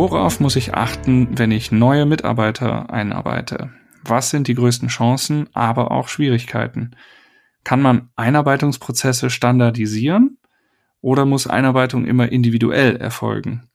Worauf muss ich achten, wenn ich neue Mitarbeiter einarbeite? Was sind die größten Chancen, aber auch Schwierigkeiten? Kann man Einarbeitungsprozesse standardisieren oder muss Einarbeitung immer individuell erfolgen?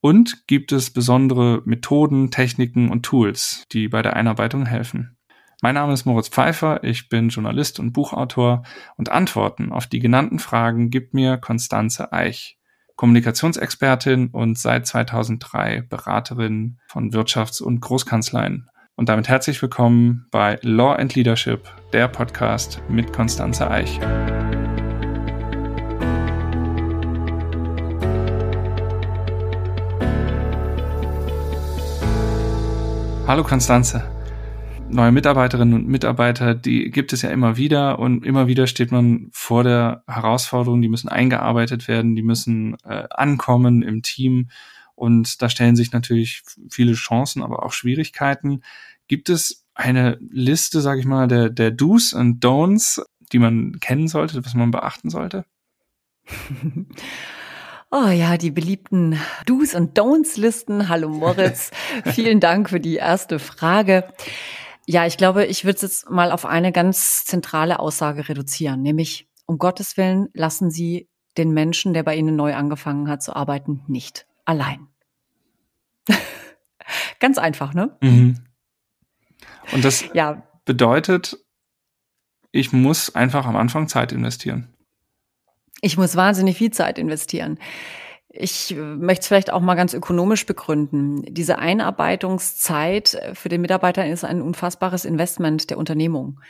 Und gibt es besondere Methoden, Techniken und Tools, die bei der Einarbeitung helfen? Mein Name ist Moritz Pfeiffer, ich bin Journalist und Buchautor und Antworten auf die genannten Fragen gibt mir Konstanze Eich, Kommunikationsexpertin und seit 2003 Beraterin von Wirtschafts- und Großkanzleien. Und damit herzlich willkommen bei Law and Leadership, der Podcast mit Konstanze Eich. Hallo Konstanze. Neue Mitarbeiterinnen und Mitarbeiter, die gibt es ja immer wieder und immer wieder steht man vor der Herausforderung, die müssen eingearbeitet werden, die müssen äh, ankommen im Team und da stellen sich natürlich viele Chancen, aber auch Schwierigkeiten. Gibt es eine Liste, sage ich mal, der, der Do's und Don'ts, die man kennen sollte, was man beachten sollte? Oh ja, die beliebten Do's und Don'ts Listen. Hallo Moritz. Vielen Dank für die erste Frage. Ja, ich glaube, ich würde es jetzt mal auf eine ganz zentrale Aussage reduzieren, nämlich um Gottes Willen lassen Sie den Menschen, der bei Ihnen neu angefangen hat zu arbeiten, nicht allein. ganz einfach, ne? Mhm. Und das ja. bedeutet, ich muss einfach am Anfang Zeit investieren. Ich muss wahnsinnig viel Zeit investieren. Ich möchte es vielleicht auch mal ganz ökonomisch begründen. Diese Einarbeitungszeit für den Mitarbeiter ist ein unfassbares Investment der Unternehmung.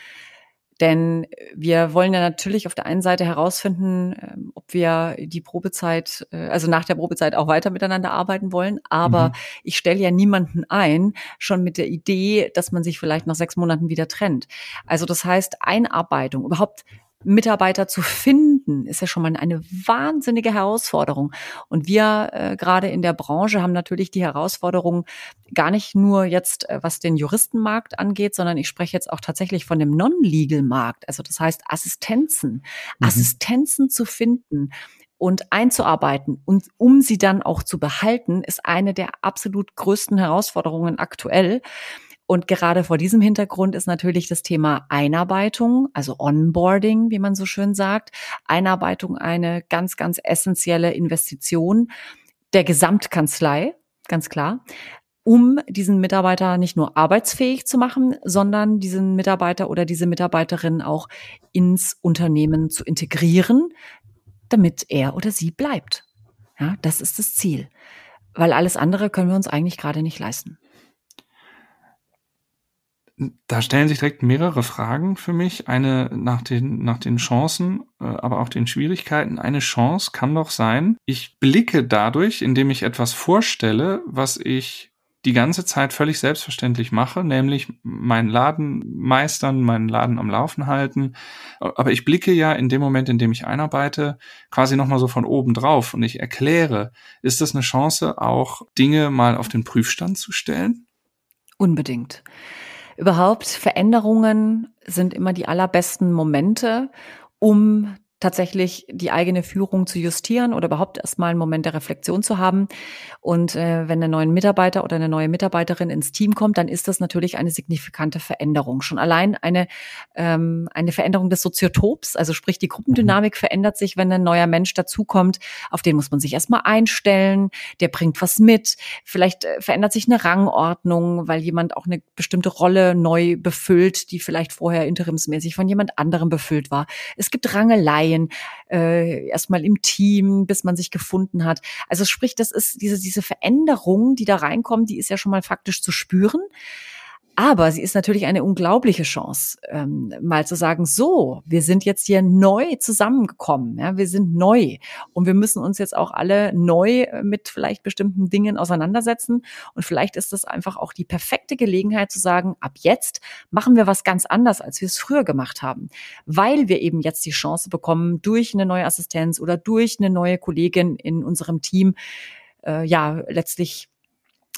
Denn wir wollen ja natürlich auf der einen Seite herausfinden, ähm, ob wir die Probezeit, äh, also nach der Probezeit auch weiter miteinander arbeiten wollen. Aber mhm. ich stelle ja niemanden ein, schon mit der Idee, dass man sich vielleicht nach sechs Monaten wieder trennt. Also das heißt, Einarbeitung, überhaupt Mitarbeiter zu finden, ist ja schon mal eine wahnsinnige Herausforderung. Und wir äh, gerade in der Branche haben natürlich die Herausforderung gar nicht nur jetzt, äh, was den Juristenmarkt angeht, sondern ich spreche jetzt auch tatsächlich von dem Non-Legal-Markt. Also das heißt Assistenzen, mhm. Assistenzen zu finden, und einzuarbeiten und um sie dann auch zu behalten, ist eine der absolut größten Herausforderungen aktuell. Und gerade vor diesem Hintergrund ist natürlich das Thema Einarbeitung, also Onboarding, wie man so schön sagt, Einarbeitung eine ganz, ganz essentielle Investition der Gesamtkanzlei, ganz klar, um diesen Mitarbeiter nicht nur arbeitsfähig zu machen, sondern diesen Mitarbeiter oder diese Mitarbeiterin auch ins Unternehmen zu integrieren, damit er oder sie bleibt. Ja, das ist das Ziel. Weil alles andere können wir uns eigentlich gerade nicht leisten da stellen sich direkt mehrere Fragen für mich. Eine nach den, nach den Chancen, äh, aber auch den Schwierigkeiten. Eine Chance kann doch sein, ich blicke dadurch, indem ich etwas vorstelle, was ich die ganze Zeit völlig selbstverständlich mache, nämlich meinen Laden meistern, meinen Laden am Laufen halten. Aber ich blicke ja in dem Moment, in dem ich einarbeite, quasi nochmal so von oben drauf und ich erkläre, ist das eine Chance, auch Dinge mal auf den Prüfstand zu stellen? Unbedingt. Überhaupt Veränderungen sind immer die allerbesten Momente, um tatsächlich die eigene Führung zu justieren oder überhaupt erstmal einen Moment der Reflexion zu haben. Und äh, wenn ein neuer Mitarbeiter oder eine neue Mitarbeiterin ins Team kommt, dann ist das natürlich eine signifikante Veränderung. Schon allein eine, ähm, eine Veränderung des Soziotops, also sprich die Gruppendynamik verändert sich, wenn ein neuer Mensch dazukommt. Auf den muss man sich erstmal einstellen, der bringt was mit. Vielleicht äh, verändert sich eine Rangordnung, weil jemand auch eine bestimmte Rolle neu befüllt, die vielleicht vorher interimsmäßig von jemand anderem befüllt war. Es gibt Rangeleien Parteien, äh, erstmal im Team, bis man sich gefunden hat. Also sprich, das ist diese, diese Veränderung, die da reinkommt, die ist ja schon mal faktisch zu spüren. Aber sie ist natürlich eine unglaubliche Chance, ähm, mal zu sagen, so, wir sind jetzt hier neu zusammengekommen, ja, wir sind neu und wir müssen uns jetzt auch alle neu äh, mit vielleicht bestimmten Dingen auseinandersetzen. Und vielleicht ist das einfach auch die perfekte Gelegenheit zu sagen, ab jetzt machen wir was ganz anders, als wir es früher gemacht haben, weil wir eben jetzt die Chance bekommen, durch eine neue Assistenz oder durch eine neue Kollegin in unserem Team, äh, ja, letztlich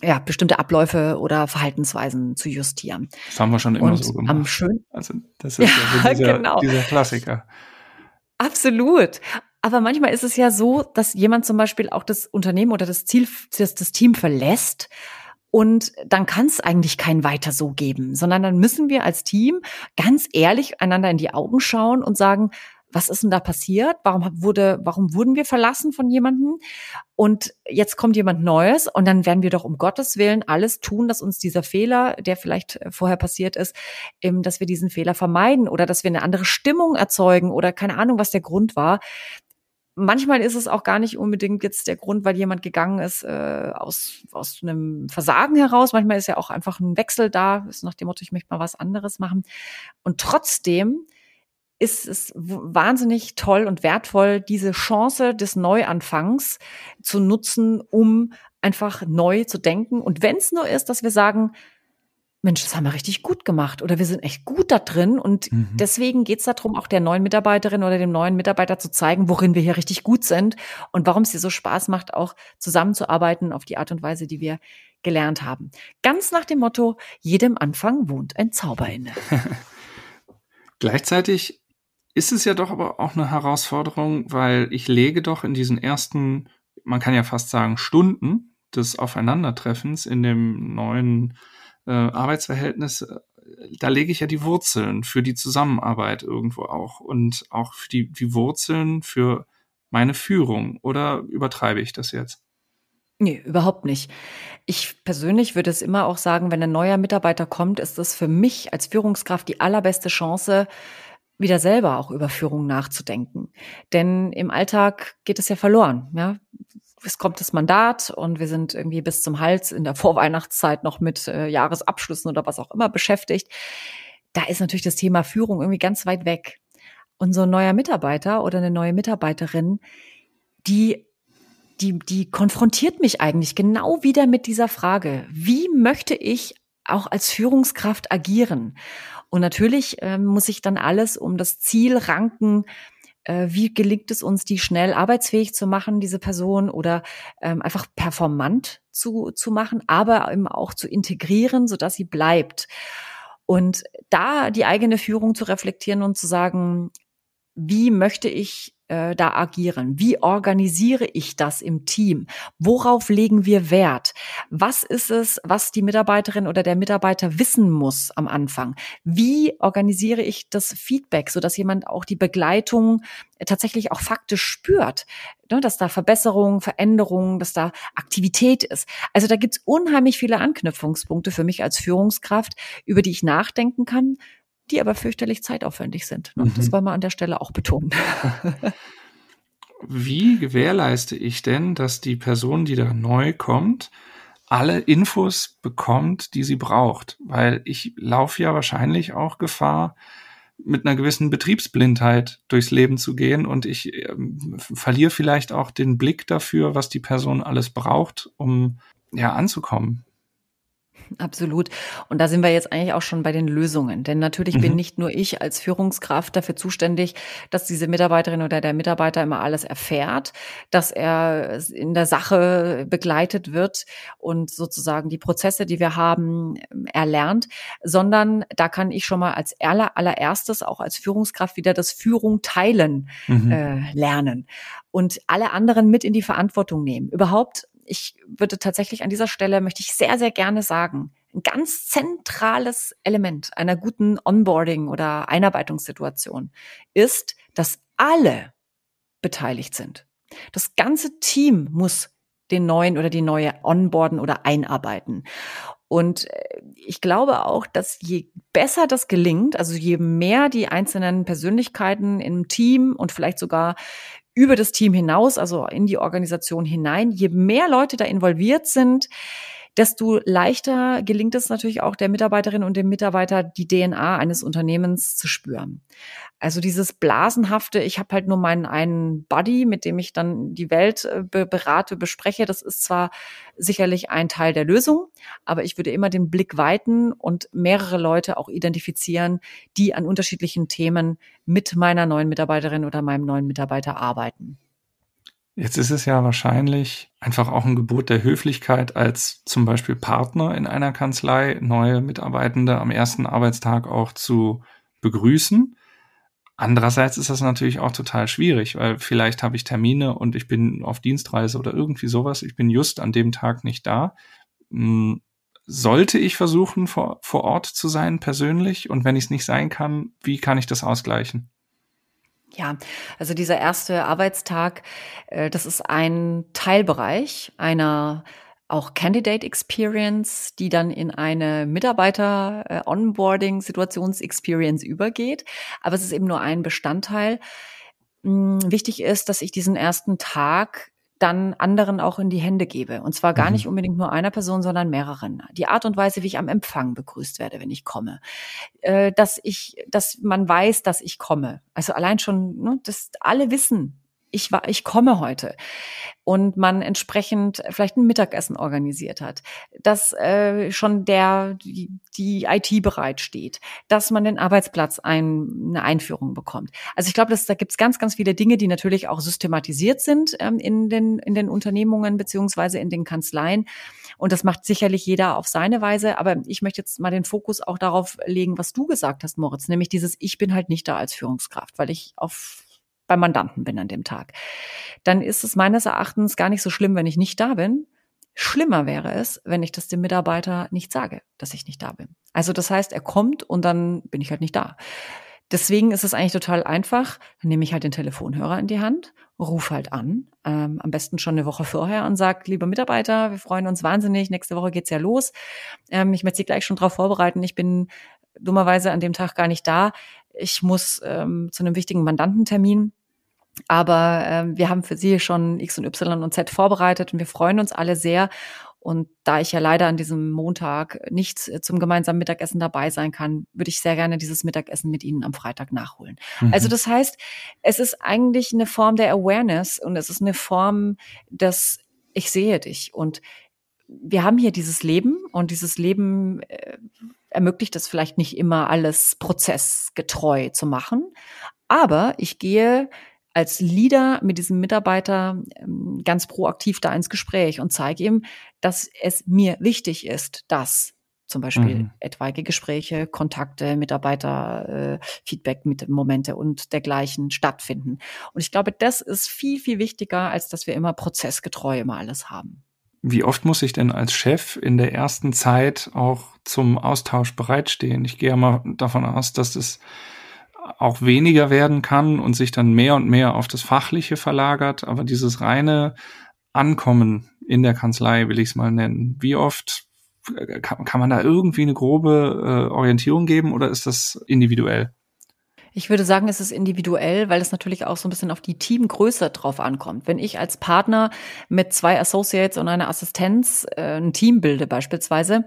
ja, bestimmte Abläufe oder Verhaltensweisen zu justieren. Das haben wir schon immer und so gemacht. Am schön also das ist ja, ja dieser, genau. dieser Klassiker. Absolut. Aber manchmal ist es ja so, dass jemand zum Beispiel auch das Unternehmen oder das Ziel, das, das Team verlässt. Und dann kann es eigentlich kein weiter so geben, sondern dann müssen wir als Team ganz ehrlich einander in die Augen schauen und sagen, was ist denn da passiert? Warum wurde, warum wurden wir verlassen von jemandem? Und jetzt kommt jemand Neues und dann werden wir doch um Gottes Willen alles tun, dass uns dieser Fehler, der vielleicht äh, vorher passiert ist, dass wir diesen Fehler vermeiden oder dass wir eine andere Stimmung erzeugen oder keine Ahnung, was der Grund war. Manchmal ist es auch gar nicht unbedingt jetzt der Grund, weil jemand gegangen ist äh, aus, aus einem Versagen heraus. Manchmal ist ja auch einfach ein Wechsel da, ist nach dem Motto, ich möchte mal was anderes machen. Und trotzdem ist es wahnsinnig toll und wertvoll, diese Chance des Neuanfangs zu nutzen, um einfach neu zu denken. Und wenn es nur ist, dass wir sagen, Mensch, das haben wir richtig gut gemacht oder wir sind echt gut da drin. Und mhm. deswegen geht es darum, auch der neuen Mitarbeiterin oder dem neuen Mitarbeiter zu zeigen, worin wir hier richtig gut sind und warum es dir so Spaß macht, auch zusammenzuarbeiten auf die Art und Weise, die wir gelernt haben. Ganz nach dem Motto, jedem Anfang wohnt ein Zauber inne. Gleichzeitig ist es ja doch aber auch eine Herausforderung, weil ich lege doch in diesen ersten, man kann ja fast sagen, Stunden des Aufeinandertreffens in dem neuen äh, Arbeitsverhältnis, äh, da lege ich ja die Wurzeln für die Zusammenarbeit irgendwo auch und auch die, die Wurzeln für meine Führung. Oder übertreibe ich das jetzt? Nee, überhaupt nicht. Ich persönlich würde es immer auch sagen, wenn ein neuer Mitarbeiter kommt, ist es für mich als Führungskraft die allerbeste Chance, wieder selber auch über Führung nachzudenken. Denn im Alltag geht es ja verloren. Ja? Es kommt das Mandat und wir sind irgendwie bis zum Hals in der Vorweihnachtszeit noch mit äh, Jahresabschlüssen oder was auch immer beschäftigt. Da ist natürlich das Thema Führung irgendwie ganz weit weg. Und so ein neuer Mitarbeiter oder eine neue Mitarbeiterin, die die, die konfrontiert mich eigentlich genau wieder mit dieser Frage. Wie möchte ich auch als Führungskraft agieren? Und natürlich ähm, muss ich dann alles um das Ziel ranken, äh, wie gelingt es uns, die schnell arbeitsfähig zu machen, diese Person, oder ähm, einfach performant zu, zu machen, aber eben auch zu integrieren, sodass sie bleibt. Und da die eigene Führung zu reflektieren und zu sagen, wie möchte ich äh, da agieren? Wie organisiere ich das im Team? Worauf legen wir Wert? Was ist es, was die Mitarbeiterin oder der Mitarbeiter wissen muss am Anfang? Wie organisiere ich das Feedback, so dass jemand auch die Begleitung tatsächlich auch faktisch spürt? Ne, dass da Verbesserungen, Veränderungen, dass da Aktivität ist. Also da gibt's unheimlich viele Anknüpfungspunkte für mich als Führungskraft, über die ich nachdenken kann, die aber fürchterlich zeitaufwendig sind. Ne? Mhm. Das wollen wir an der Stelle auch betonen. Wie gewährleiste ich denn, dass die Person, die da neu kommt, alle Infos bekommt, die sie braucht? Weil ich laufe ja wahrscheinlich auch Gefahr, mit einer gewissen Betriebsblindheit durchs Leben zu gehen und ich äh, verliere vielleicht auch den Blick dafür, was die Person alles braucht, um ja anzukommen. Absolut. Und da sind wir jetzt eigentlich auch schon bei den Lösungen. Denn natürlich mhm. bin nicht nur ich als Führungskraft dafür zuständig, dass diese Mitarbeiterin oder der Mitarbeiter immer alles erfährt, dass er in der Sache begleitet wird und sozusagen die Prozesse, die wir haben, erlernt, sondern da kann ich schon mal als aller, allererstes auch als Führungskraft wieder das Führung teilen mhm. äh, lernen und alle anderen mit in die Verantwortung nehmen. Überhaupt ich würde tatsächlich an dieser Stelle, möchte ich sehr, sehr gerne sagen, ein ganz zentrales Element einer guten Onboarding oder Einarbeitungssituation ist, dass alle beteiligt sind. Das ganze Team muss den neuen oder die neue onboarden oder einarbeiten. Und äh, ich glaube auch, dass je besser das gelingt, also je mehr die einzelnen Persönlichkeiten im Team und vielleicht sogar über das Team hinaus, also in die Organisation hinein. Je mehr Leute da involviert sind, desto leichter gelingt es natürlich auch der Mitarbeiterin und dem Mitarbeiter, die DNA eines Unternehmens zu spüren. Also dieses blasenhafte, ich habe halt nur meinen einen Buddy, mit dem ich dann die Welt äh, berate, bespreche, das ist zwar sicherlich ein Teil der Lösung, aber ich würde immer den Blick weiten und mehrere Leute auch identifizieren, die an unterschiedlichen Themen mit meiner neuen Mitarbeiterin oder meinem neuen Mitarbeiter arbeiten. Jetzt ist es ja wahrscheinlich einfach auch ein Gebot der Höflichkeit als zum Beispiel Partner in einer Kanzlei, neue Mitarbeitende am ersten Arbeitstag auch zu begrüßen. Andererseits ist das natürlich auch total schwierig, weil vielleicht habe ich Termine und ich bin auf Dienstreise oder irgendwie sowas. Ich bin just an dem Tag nicht da. Hm, sollte ich versuchen, vor, vor Ort zu sein, persönlich? Und wenn ich es nicht sein kann, wie kann ich das ausgleichen? Ja, also dieser erste Arbeitstag, äh, das ist ein Teilbereich einer auch Candidate Experience, die dann in eine Mitarbeiter äh, Onboarding Situations Experience übergeht. Aber es ist eben nur ein Bestandteil. Hm, wichtig ist, dass ich diesen ersten Tag dann anderen auch in die Hände gebe. Und zwar gar mhm. nicht unbedingt nur einer Person, sondern mehreren. Die Art und Weise, wie ich am Empfang begrüßt werde, wenn ich komme. Äh, dass ich, dass man weiß, dass ich komme. Also allein schon, ne, dass alle wissen, ich war, ich komme heute und man entsprechend vielleicht ein Mittagessen organisiert hat, dass äh, schon der die, die IT bereitsteht, dass man den Arbeitsplatz ein, eine Einführung bekommt. Also ich glaube, dass da gibt es ganz, ganz viele Dinge, die natürlich auch systematisiert sind ähm, in den in den Unternehmungen beziehungsweise in den Kanzleien. Und das macht sicherlich jeder auf seine Weise. Aber ich möchte jetzt mal den Fokus auch darauf legen, was du gesagt hast, Moritz, nämlich dieses Ich bin halt nicht da als Führungskraft, weil ich auf beim Mandanten bin an dem Tag, dann ist es meines Erachtens gar nicht so schlimm, wenn ich nicht da bin. Schlimmer wäre es, wenn ich das dem Mitarbeiter nicht sage, dass ich nicht da bin. Also das heißt, er kommt und dann bin ich halt nicht da. Deswegen ist es eigentlich total einfach. Dann nehme ich halt den Telefonhörer in die Hand, ruf halt an, ähm, am besten schon eine Woche vorher und sag, lieber Mitarbeiter, wir freuen uns wahnsinnig, nächste Woche geht's ja los. Ähm, ich möchte Sie gleich schon darauf vorbereiten. Ich bin dummerweise an dem Tag gar nicht da. Ich muss ähm, zu einem wichtigen Mandantentermin. Aber ähm, wir haben für Sie schon X und Y und Z vorbereitet und wir freuen uns alle sehr. Und da ich ja leider an diesem Montag nicht äh, zum gemeinsamen Mittagessen dabei sein kann, würde ich sehr gerne dieses Mittagessen mit Ihnen am Freitag nachholen. Mhm. Also das heißt, es ist eigentlich eine Form der Awareness und es ist eine Form des Ich sehe dich. Und wir haben hier dieses Leben und dieses Leben äh, ermöglicht es vielleicht nicht immer alles prozessgetreu zu machen. Aber ich gehe als Leader mit diesem Mitarbeiter ähm, ganz proaktiv da ins Gespräch und zeige ihm, dass es mir wichtig ist, dass zum Beispiel mhm. etwaige Gespräche, Kontakte, Mitarbeiter, äh, Feedback mit Momente und dergleichen stattfinden. Und ich glaube, das ist viel, viel wichtiger, als dass wir immer prozessgetreu immer alles haben. Wie oft muss ich denn als Chef in der ersten Zeit auch zum Austausch bereitstehen? Ich gehe ja mal davon aus, dass es auch weniger werden kann und sich dann mehr und mehr auf das Fachliche verlagert. Aber dieses reine Ankommen in der Kanzlei, will ich es mal nennen, wie oft kann, kann man da irgendwie eine grobe äh, Orientierung geben oder ist das individuell? Ich würde sagen, es ist individuell, weil es natürlich auch so ein bisschen auf die Teamgröße drauf ankommt. Wenn ich als Partner mit zwei Associates und einer Assistenz äh, ein Team bilde beispielsweise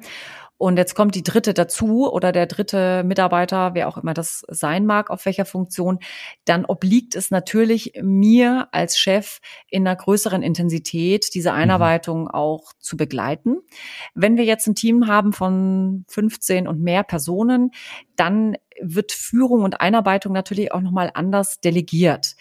und jetzt kommt die dritte dazu oder der dritte Mitarbeiter, wer auch immer das sein mag, auf welcher Funktion, dann obliegt es natürlich mir als Chef in einer größeren Intensität diese mhm. Einarbeitung auch zu begleiten. Wenn wir jetzt ein Team haben von 15 und mehr Personen, dann wird Führung und Einarbeitung natürlich auch nochmal anders delegiert.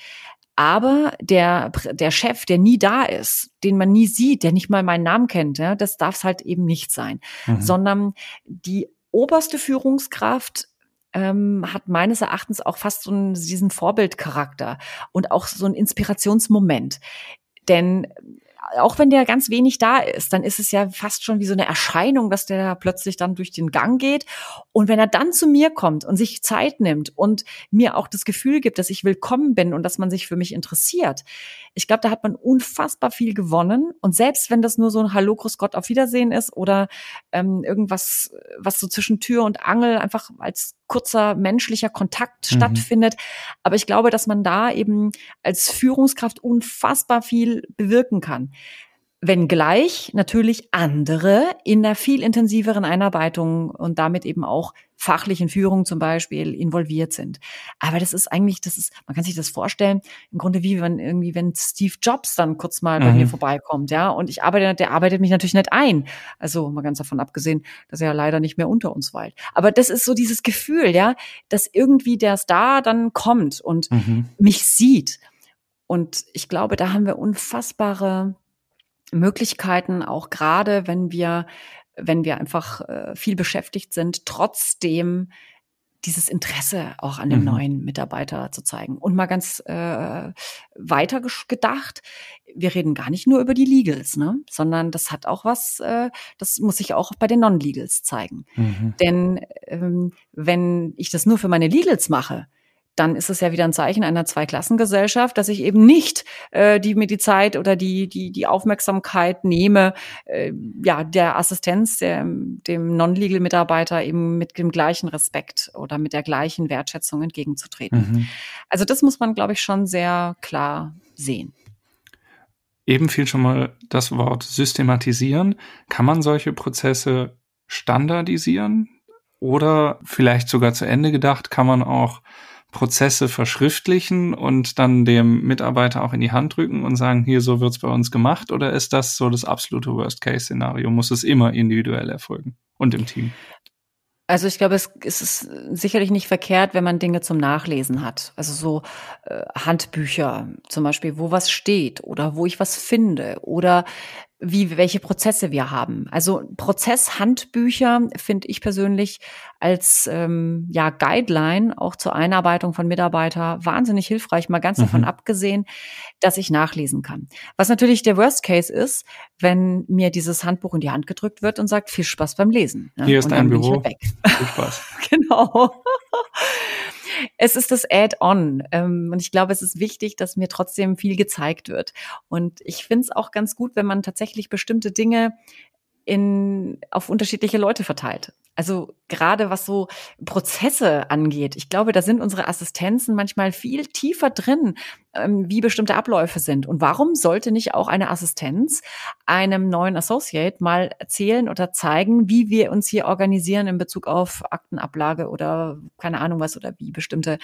Aber der, der Chef, der nie da ist, den man nie sieht, der nicht mal meinen Namen kennt, ja, das darf es halt eben nicht sein. Mhm. Sondern die oberste Führungskraft ähm, hat meines Erachtens auch fast so einen, diesen Vorbildcharakter und auch so einen Inspirationsmoment. Denn auch wenn der ganz wenig da ist, dann ist es ja fast schon wie so eine Erscheinung, dass der plötzlich dann durch den Gang geht. Und wenn er dann zu mir kommt und sich Zeit nimmt und mir auch das Gefühl gibt, dass ich willkommen bin und dass man sich für mich interessiert, ich glaube, da hat man unfassbar viel gewonnen. Und selbst wenn das nur so ein Hallo, Grüß Gott, auf Wiedersehen ist oder ähm, irgendwas, was so zwischen Tür und Angel einfach als kurzer menschlicher Kontakt mhm. stattfindet. Aber ich glaube, dass man da eben als Führungskraft unfassbar viel bewirken kann. Wenngleich natürlich andere in einer viel intensiveren Einarbeitung und damit eben auch fachlichen Führung zum Beispiel involviert sind. Aber das ist eigentlich, das ist, man kann sich das vorstellen, im Grunde wie wenn irgendwie, wenn Steve Jobs dann kurz mal mhm. bei mir mhm. vorbeikommt, ja, und ich arbeite, der arbeitet mich natürlich nicht ein. Also mal ganz davon abgesehen, dass er ja leider nicht mehr unter uns weilt. Aber das ist so dieses Gefühl, ja, dass irgendwie der Star dann kommt und mhm. mich sieht. Und ich glaube, da haben wir unfassbare Möglichkeiten, auch gerade wenn wir, wenn wir einfach äh, viel beschäftigt sind, trotzdem dieses Interesse auch an dem mhm. neuen Mitarbeiter zu zeigen. Und mal ganz äh, weiter gedacht, wir reden gar nicht nur über die Legals, ne? sondern das hat auch was, äh, das muss sich auch bei den Non-Legals zeigen. Mhm. Denn ähm, wenn ich das nur für meine Legals mache, dann ist es ja wieder ein Zeichen einer Zweiklassengesellschaft, dass ich eben nicht äh, die mir die Zeit oder die die die Aufmerksamkeit nehme, äh, ja der Assistenz der, dem Non-Legal-Mitarbeiter eben mit dem gleichen Respekt oder mit der gleichen Wertschätzung entgegenzutreten. Mhm. Also das muss man, glaube ich, schon sehr klar sehen. Eben fiel schon mal das Wort systematisieren. Kann man solche Prozesse standardisieren? Oder vielleicht sogar zu Ende gedacht, kann man auch Prozesse verschriftlichen und dann dem Mitarbeiter auch in die Hand drücken und sagen, hier, so wird's bei uns gemacht? Oder ist das so das absolute Worst-Case-Szenario? Muss es immer individuell erfolgen und im Team? Also ich glaube, es, ist sicherlich nicht verkehrt, wenn man Dinge zum Nachlesen hat. Also so äh, Handbücher zum Beispiel, wo was steht oder wo ich was finde oder wie welche Prozesse wir haben. Also Prozesshandbücher finde ich persönlich als ähm, ja Guideline auch zur Einarbeitung von Mitarbeiter wahnsinnig hilfreich. Mal ganz mhm. davon abgesehen, dass ich nachlesen kann. Was natürlich der Worst Case ist, wenn mir dieses Handbuch in die Hand gedrückt wird und sagt viel Spaß beim Lesen. Ne? Hier ist ein Büro. Viel Spaß. genau. Es ist das Add-on. Ähm, und ich glaube, es ist wichtig, dass mir trotzdem viel gezeigt wird. Und ich finde es auch ganz gut, wenn man tatsächlich bestimmte Dinge in, auf unterschiedliche Leute verteilt. Also gerade was so Prozesse angeht, ich glaube, da sind unsere Assistenzen manchmal viel tiefer drin, ähm, wie bestimmte Abläufe sind. Und warum sollte nicht auch eine Assistenz einem neuen Associate mal erzählen oder zeigen, wie wir uns hier organisieren in Bezug auf Aktenablage oder keine Ahnung was oder wie bestimmte,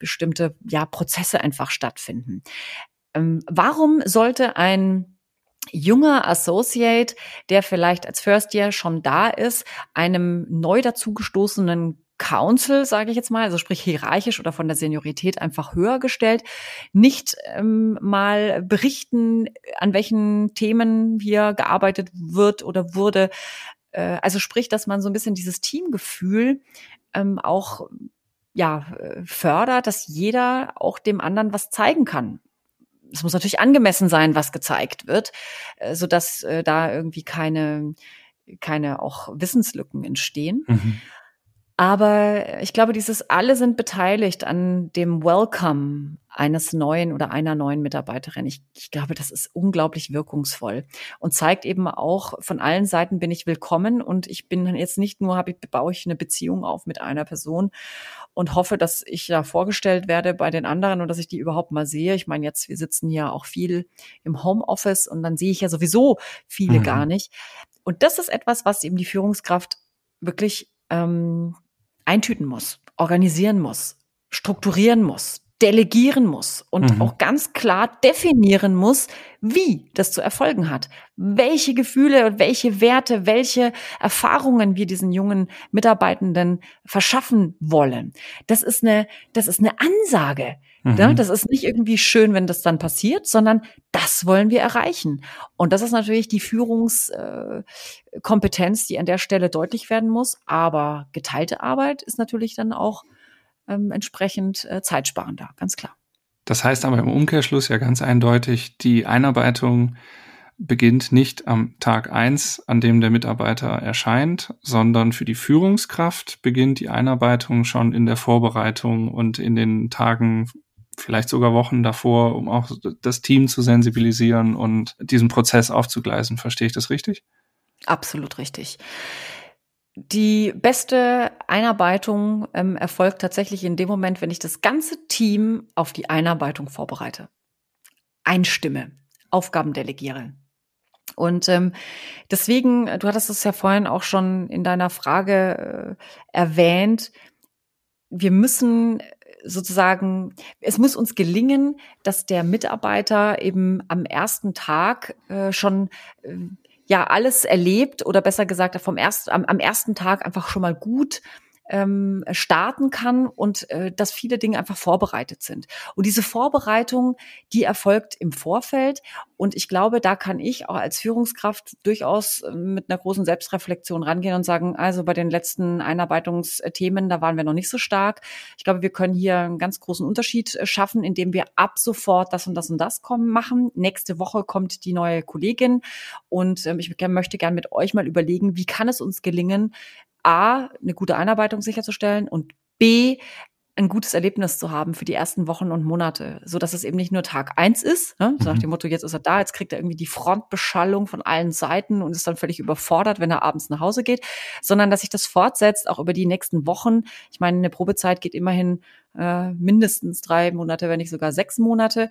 bestimmte ja, Prozesse einfach stattfinden. Ähm, warum sollte ein junger Associate, der vielleicht als First Year schon da ist, einem neu dazugestoßenen Council, sage ich jetzt mal, also sprich hierarchisch oder von der Seniorität einfach höher gestellt, nicht ähm, mal berichten, an welchen Themen hier gearbeitet wird oder wurde. Äh, also sprich, dass man so ein bisschen dieses Teamgefühl ähm, auch ja äh, fördert, dass jeder auch dem anderen was zeigen kann es muss natürlich angemessen sein, was gezeigt wird, äh, so dass äh, da irgendwie keine keine auch Wissenslücken entstehen. Mhm. Aber ich glaube, dieses alle sind beteiligt an dem Welcome eines neuen oder einer neuen Mitarbeiterin. Ich, ich glaube, das ist unglaublich wirkungsvoll und zeigt eben auch, von allen Seiten bin ich willkommen und ich bin jetzt nicht nur, habe ich, baue ich eine Beziehung auf mit einer Person und hoffe, dass ich da vorgestellt werde bei den anderen und dass ich die überhaupt mal sehe. Ich meine, jetzt, wir sitzen ja auch viel im Homeoffice und dann sehe ich ja sowieso viele mhm. gar nicht. Und das ist etwas, was eben die Führungskraft wirklich ähm, eintüten muss, organisieren muss, strukturieren muss, delegieren muss und mhm. auch ganz klar definieren muss, wie das zu erfolgen hat, welche Gefühle und welche Werte, welche Erfahrungen wir diesen jungen Mitarbeitenden verschaffen wollen. Das ist eine, das ist eine Ansage. Mhm. Ja, das ist nicht irgendwie schön, wenn das dann passiert, sondern das wollen wir erreichen. Und das ist natürlich die Führungskompetenz, äh, die an der Stelle deutlich werden muss. Aber geteilte Arbeit ist natürlich dann auch ähm, entsprechend äh, zeitsparender, ganz klar. Das heißt aber im Umkehrschluss ja ganz eindeutig, die Einarbeitung beginnt nicht am Tag eins, an dem der Mitarbeiter erscheint, sondern für die Führungskraft beginnt die Einarbeitung schon in der Vorbereitung und in den Tagen, vielleicht sogar Wochen davor, um auch das Team zu sensibilisieren und diesen Prozess aufzugleisen. Verstehe ich das richtig? Absolut richtig. Die beste Einarbeitung ähm, erfolgt tatsächlich in dem Moment, wenn ich das ganze Team auf die Einarbeitung vorbereite. Einstimme, Aufgaben delegiere. Und ähm, deswegen, du hattest es ja vorhin auch schon in deiner Frage äh, erwähnt, wir müssen sozusagen, es muss uns gelingen, dass der Mitarbeiter eben am ersten Tag äh, schon äh, ja alles erlebt oder besser gesagt vom ersten, am, am ersten Tag einfach schon mal gut ähm, starten kann und äh, dass viele Dinge einfach vorbereitet sind. Und diese Vorbereitung, die erfolgt im Vorfeld. Und ich glaube, da kann ich auch als Führungskraft durchaus äh, mit einer großen Selbstreflexion rangehen und sagen, also bei den letzten Einarbeitungsthemen, da waren wir noch nicht so stark. Ich glaube, wir können hier einen ganz großen Unterschied äh, schaffen, indem wir ab sofort das und das und das kommen machen. Nächste Woche kommt die neue Kollegin und ähm, ich möchte gern mit euch mal überlegen, wie kann es uns gelingen, A, eine gute Einarbeitung sicherzustellen und B, ein gutes Erlebnis zu haben für die ersten Wochen und Monate, so dass es eben nicht nur Tag eins ist, ne? so nach mhm. dem Motto, jetzt ist er da, jetzt kriegt er irgendwie die Frontbeschallung von allen Seiten und ist dann völlig überfordert, wenn er abends nach Hause geht, sondern dass sich das fortsetzt, auch über die nächsten Wochen. Ich meine, eine Probezeit geht immerhin äh, mindestens drei Monate, wenn nicht sogar sechs Monate.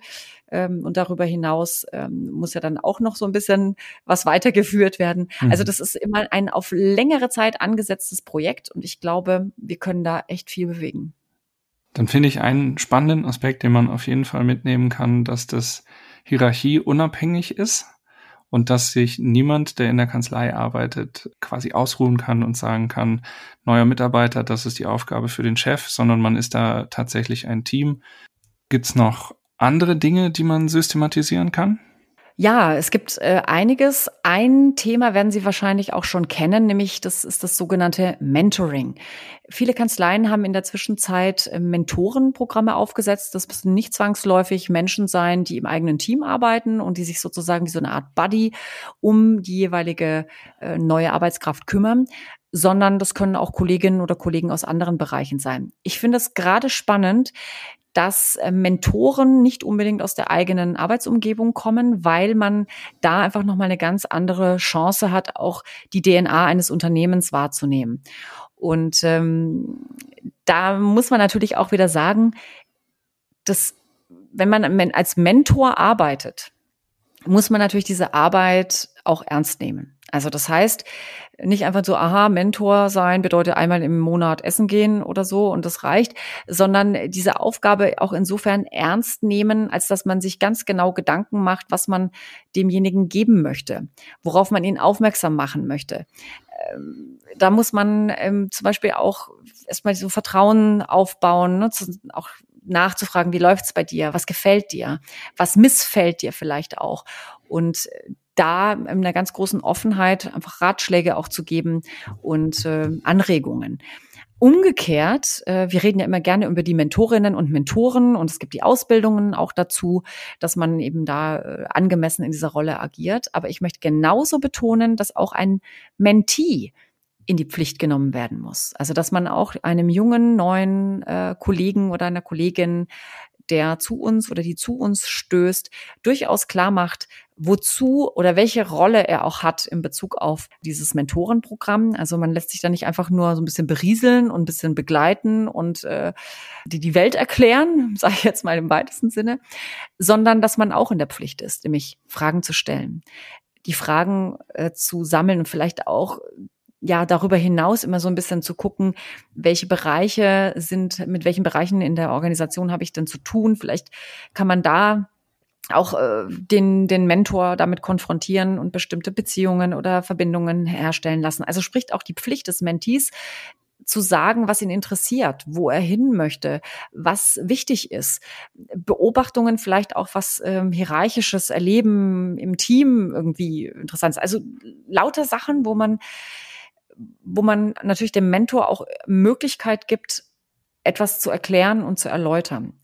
Ähm, und darüber hinaus ähm, muss ja dann auch noch so ein bisschen was weitergeführt werden. Mhm. Also das ist immer ein auf längere Zeit angesetztes Projekt und ich glaube, wir können da echt viel bewegen. Dann finde ich einen spannenden Aspekt, den man auf jeden Fall mitnehmen kann, dass das Hierarchie unabhängig ist und dass sich niemand, der in der Kanzlei arbeitet, quasi ausruhen kann und sagen kann, neuer Mitarbeiter, das ist die Aufgabe für den Chef, sondern man ist da tatsächlich ein Team. Gibt's noch andere Dinge, die man systematisieren kann? Ja, es gibt äh, einiges. Ein Thema werden Sie wahrscheinlich auch schon kennen, nämlich das ist das sogenannte Mentoring. Viele Kanzleien haben in der Zwischenzeit äh, Mentorenprogramme aufgesetzt. Das müssen nicht zwangsläufig Menschen sein, die im eigenen Team arbeiten und die sich sozusagen wie so eine Art Buddy um die jeweilige äh, neue Arbeitskraft kümmern sondern das können auch Kolleginnen oder Kollegen aus anderen Bereichen sein. Ich finde es gerade spannend, dass äh, Mentoren nicht unbedingt aus der eigenen Arbeitsumgebung kommen, weil man da einfach noch mal eine ganz andere Chance hat, auch die DNA eines Unternehmens wahrzunehmen. Und ähm, da muss man natürlich auch wieder sagen, dass wenn man als Mentor arbeitet, muss man natürlich diese Arbeit auch ernst nehmen. Also das heißt, nicht einfach so, aha, Mentor sein bedeutet einmal im Monat essen gehen oder so und das reicht, sondern diese Aufgabe auch insofern ernst nehmen, als dass man sich ganz genau Gedanken macht, was man demjenigen geben möchte, worauf man ihn aufmerksam machen möchte. Ähm, da muss man ähm, zum Beispiel auch erstmal so Vertrauen aufbauen, ne, auch nachzufragen, wie läuft's bei dir, was gefällt dir, was missfällt dir vielleicht auch. Und da in einer ganz großen Offenheit einfach Ratschläge auch zu geben und äh, Anregungen. Umgekehrt, äh, wir reden ja immer gerne über die Mentorinnen und Mentoren und es gibt die Ausbildungen auch dazu, dass man eben da äh, angemessen in dieser Rolle agiert. Aber ich möchte genauso betonen, dass auch ein Mentee in die Pflicht genommen werden muss. Also dass man auch einem jungen, neuen äh, Kollegen oder einer Kollegin der zu uns oder die zu uns stößt, durchaus klar macht, wozu oder welche Rolle er auch hat in Bezug auf dieses Mentorenprogramm. Also man lässt sich da nicht einfach nur so ein bisschen berieseln und ein bisschen begleiten und äh, die, die Welt erklären, sage ich jetzt mal im weitesten Sinne, sondern dass man auch in der Pflicht ist, nämlich Fragen zu stellen die Fragen äh, zu sammeln und vielleicht auch ja, darüber hinaus immer so ein bisschen zu gucken, welche Bereiche sind, mit welchen Bereichen in der Organisation habe ich denn zu tun? Vielleicht kann man da auch äh, den, den Mentor damit konfrontieren und bestimmte Beziehungen oder Verbindungen herstellen lassen. Also spricht auch die Pflicht des Mentees, zu sagen, was ihn interessiert, wo er hin möchte, was wichtig ist. Beobachtungen vielleicht auch, was ähm, hierarchisches Erleben im Team irgendwie interessant ist. Also lauter Sachen, wo man wo man natürlich dem Mentor auch Möglichkeit gibt, etwas zu erklären und zu erläutern.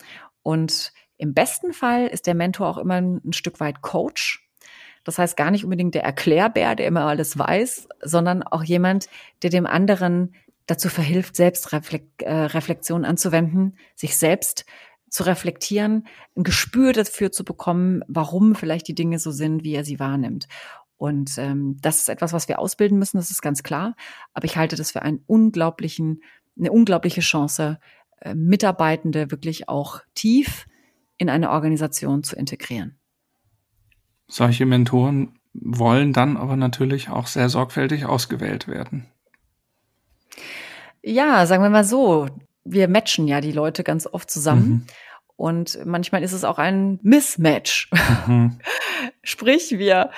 Und im besten Fall ist der Mentor auch immer ein Stück weit Coach. Das heißt gar nicht unbedingt der Erklärbär, der immer alles weiß, sondern auch jemand, der dem anderen dazu verhilft, Selbstreflexion äh, anzuwenden, sich selbst zu reflektieren, ein Gespür dafür zu bekommen, warum vielleicht die Dinge so sind, wie er sie wahrnimmt. Und ähm, das ist etwas, was wir ausbilden müssen, das ist ganz klar. Aber ich halte das für einen unglaublichen, eine unglaubliche Chance, äh, Mitarbeitende wirklich auch tief in eine Organisation zu integrieren. Solche Mentoren wollen dann aber natürlich auch sehr sorgfältig ausgewählt werden. Ja, sagen wir mal so, wir matchen ja die Leute ganz oft zusammen. Mhm. Und manchmal ist es auch ein Mismatch. Mhm. Sprich, wir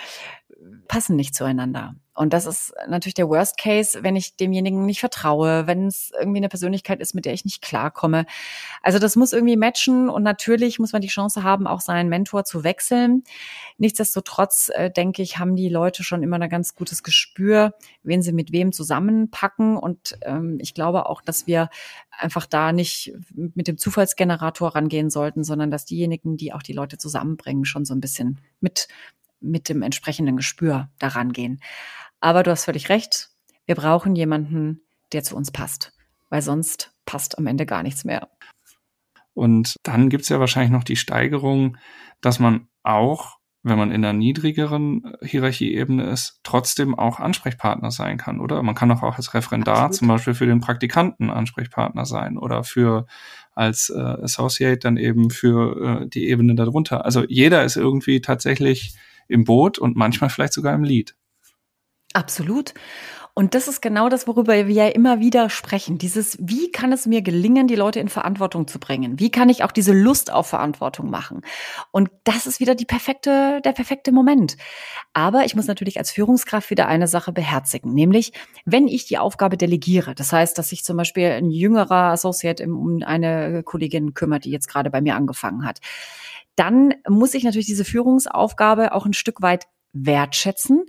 passen nicht zueinander. Und das ist natürlich der Worst Case, wenn ich demjenigen nicht vertraue, wenn es irgendwie eine Persönlichkeit ist, mit der ich nicht klarkomme. Also das muss irgendwie matchen und natürlich muss man die Chance haben, auch seinen Mentor zu wechseln. Nichtsdestotrotz äh, denke ich, haben die Leute schon immer ein ganz gutes Gespür, wen sie mit wem zusammenpacken. Und ähm, ich glaube auch, dass wir einfach da nicht mit dem Zufallsgenerator rangehen sollten, sondern dass diejenigen, die auch die Leute zusammenbringen, schon so ein bisschen mit mit dem entsprechenden Gespür daran gehen. Aber du hast völlig recht. Wir brauchen jemanden, der zu uns passt, weil sonst passt am Ende gar nichts mehr. Und dann gibt's ja wahrscheinlich noch die Steigerung, dass man auch, wenn man in einer niedrigeren Hierarchieebene ist, trotzdem auch Ansprechpartner sein kann, oder? Man kann auch als Referendar Absolut. zum Beispiel für den Praktikanten Ansprechpartner sein oder für als äh, Associate dann eben für äh, die Ebene darunter. Also jeder ist irgendwie tatsächlich im Boot und manchmal vielleicht sogar im Lied. Absolut. Und das ist genau das, worüber wir ja immer wieder sprechen. Dieses, wie kann es mir gelingen, die Leute in Verantwortung zu bringen? Wie kann ich auch diese Lust auf Verantwortung machen? Und das ist wieder die perfekte, der perfekte Moment. Aber ich muss natürlich als Führungskraft wieder eine Sache beherzigen, nämlich, wenn ich die Aufgabe delegiere, das heißt, dass sich zum Beispiel ein jüngerer Associate um eine Kollegin kümmert, die jetzt gerade bei mir angefangen hat, dann muss ich natürlich diese Führungsaufgabe auch ein Stück weit wertschätzen,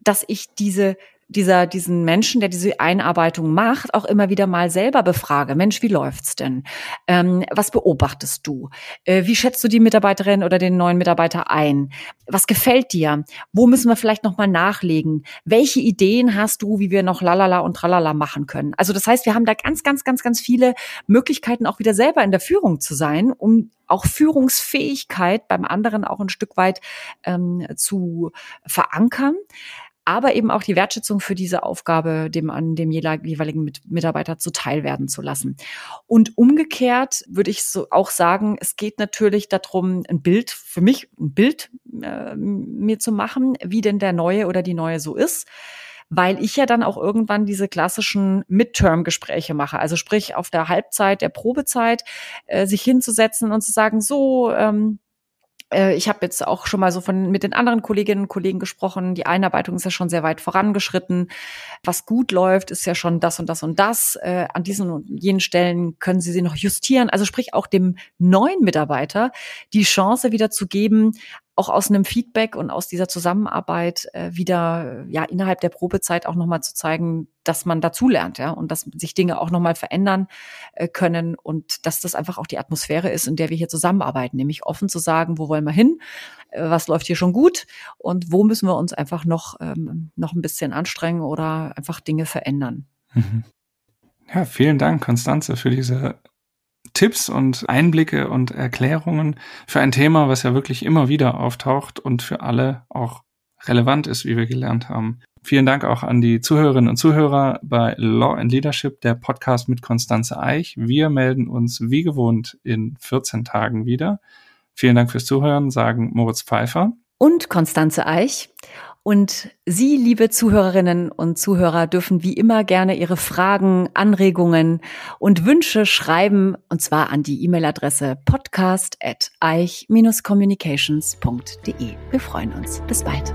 dass ich diese dieser, diesen Menschen, der diese Einarbeitung macht, auch immer wieder mal selber befrage. Mensch, wie läuft's denn? Ähm, was beobachtest du? Äh, wie schätzt du die Mitarbeiterin oder den neuen Mitarbeiter ein? Was gefällt dir? Wo müssen wir vielleicht noch mal nachlegen? Welche Ideen hast du, wie wir noch lalala und tralala machen können? Also das heißt, wir haben da ganz, ganz, ganz, ganz viele Möglichkeiten, auch wieder selber in der Führung zu sein, um auch Führungsfähigkeit beim anderen auch ein Stück weit ähm, zu verankern aber eben auch die Wertschätzung für diese Aufgabe dem an dem jeweiligen Mitarbeiter zuteil werden zu lassen. Und umgekehrt würde ich so auch sagen, es geht natürlich darum, ein Bild für mich, ein Bild äh, mir zu machen, wie denn der Neue oder die Neue so ist weil ich ja dann auch irgendwann diese klassischen Midterm-Gespräche mache. Also sprich auf der Halbzeit der Probezeit äh, sich hinzusetzen und zu sagen, so, ähm, äh, ich habe jetzt auch schon mal so von mit den anderen Kolleginnen und Kollegen gesprochen. Die Einarbeitung ist ja schon sehr weit vorangeschritten. Was gut läuft, ist ja schon das und das und das. Äh, an diesen und jenen Stellen können Sie sie noch justieren. Also sprich auch dem neuen Mitarbeiter die Chance wieder zu geben, auch aus einem Feedback und aus dieser Zusammenarbeit äh, wieder ja innerhalb der Probezeit auch nochmal zu zeigen, dass man dazulernt, ja, und dass sich Dinge auch nochmal verändern äh, können und dass das einfach auch die Atmosphäre ist, in der wir hier zusammenarbeiten, nämlich offen zu sagen, wo wollen wir hin, äh, was läuft hier schon gut und wo müssen wir uns einfach noch ähm, noch ein bisschen anstrengen oder einfach Dinge verändern. Mhm. Ja, vielen Dank, Konstanze, für diese Tipps und Einblicke und Erklärungen für ein Thema, was ja wirklich immer wieder auftaucht und für alle auch relevant ist, wie wir gelernt haben. Vielen Dank auch an die Zuhörerinnen und Zuhörer bei Law and Leadership, der Podcast mit Konstanze Eich. Wir melden uns wie gewohnt in 14 Tagen wieder. Vielen Dank fürs Zuhören, sagen Moritz Pfeiffer und Konstanze Eich. Und Sie, liebe Zuhörerinnen und Zuhörer, dürfen wie immer gerne Ihre Fragen, Anregungen und Wünsche schreiben, und zwar an die E-Mail-Adresse podcast at eich-communications.de. Wir freuen uns. Bis bald.